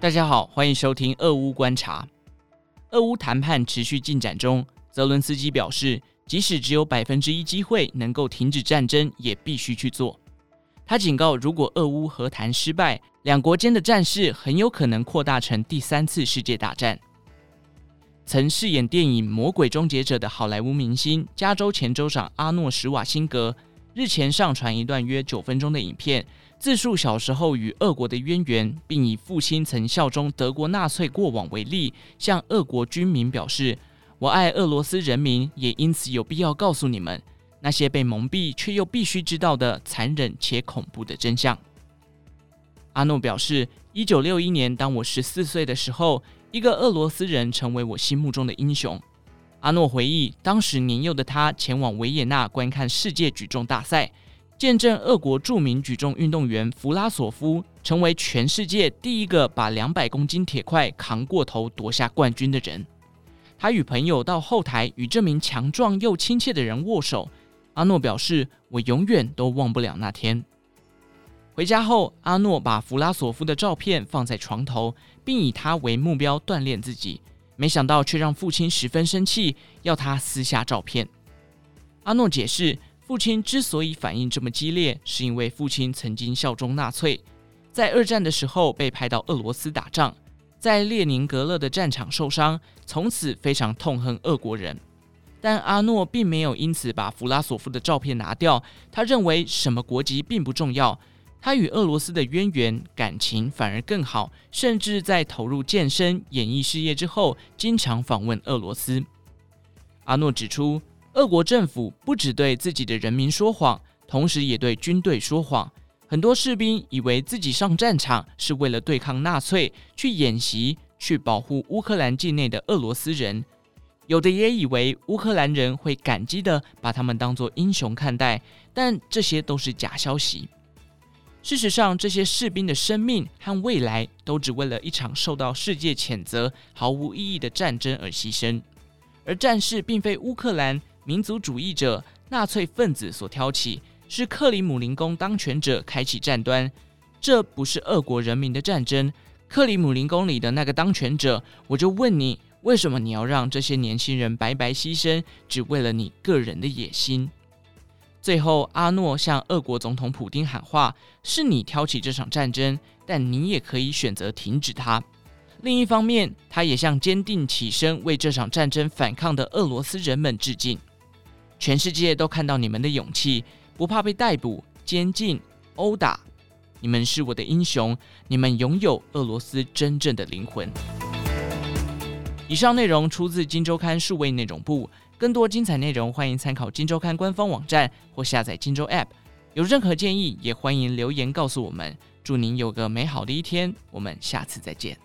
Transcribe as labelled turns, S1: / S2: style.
S1: 大家好，欢迎收听俄乌观察。俄乌谈判持续进展中，泽伦斯基表示，即使只有百分之一机会能够停止战争，也必须去做。他警告，如果俄乌和谈失败，两国间的战事很有可能扩大成第三次世界大战。曾饰演电影《魔鬼终结者》的好莱坞明星、加州前州长阿诺·史瓦辛格日前上传一段约九分钟的影片。自述小时候与俄国的渊源，并以父亲曾效忠德国纳粹过往为例，向俄国军民表示：“我爱俄罗斯人民，也因此有必要告诉你们那些被蒙蔽却又必须知道的残忍且恐怖的真相。”阿诺表示：“一九六一年，当我十四岁的时候，一个俄罗斯人成为我心目中的英雄。”阿诺回忆，当时年幼的他前往维也纳观看世界举重大赛。见证俄国著名举重运动员弗拉索夫成为全世界第一个把两百公斤铁块扛过头夺下冠军的人。他与朋友到后台与这名强壮又亲切的人握手。阿诺表示：“我永远都忘不了那天。”回家后，阿诺把弗拉索夫的照片放在床头，并以他为目标锻炼自己。没想到却让父亲十分生气，要他撕下照片。阿诺解释。父亲之所以反应这么激烈，是因为父亲曾经效忠纳粹，在二战的时候被派到俄罗斯打仗，在列宁格勒的战场受伤，从此非常痛恨俄国人。但阿诺并没有因此把弗拉索夫的照片拿掉，他认为什么国籍并不重要，他与俄罗斯的渊源感情反而更好，甚至在投入健身、演艺事业之后，经常访问俄罗斯。阿诺指出。俄国政府不只对自己的人民说谎，同时也对军队说谎。很多士兵以为自己上战场是为了对抗纳粹，去演习，去保护乌克兰境内的俄罗斯人。有的也以为乌克兰人会感激地把他们当作英雄看待，但这些都是假消息。事实上，这些士兵的生命和未来都只为了一场受到世界谴责、毫无意义的战争而牺牲。而战事并非乌克兰。民族主义者、纳粹分子所挑起，是克里姆林宫当权者开启战端。这不是俄国人民的战争。克里姆林宫里的那个当权者，我就问你，为什么你要让这些年轻人白白牺牲，只为了你个人的野心？最后，阿诺向俄国总统普丁喊话：是你挑起这场战争，但你也可以选择停止它。另一方面，他也向坚定起身为这场战争反抗的俄罗斯人们致敬。全世界都看到你们的勇气，不怕被逮捕、监禁、殴打。你们是我的英雄，你们拥有俄罗斯真正的灵魂。以上内容出自《金周刊》数位内容部，更多精彩内容欢迎参考《金周刊》官方网站或下载《金周》App。有任何建议，也欢迎留言告诉我们。祝您有个美好的一天，我们下次再见。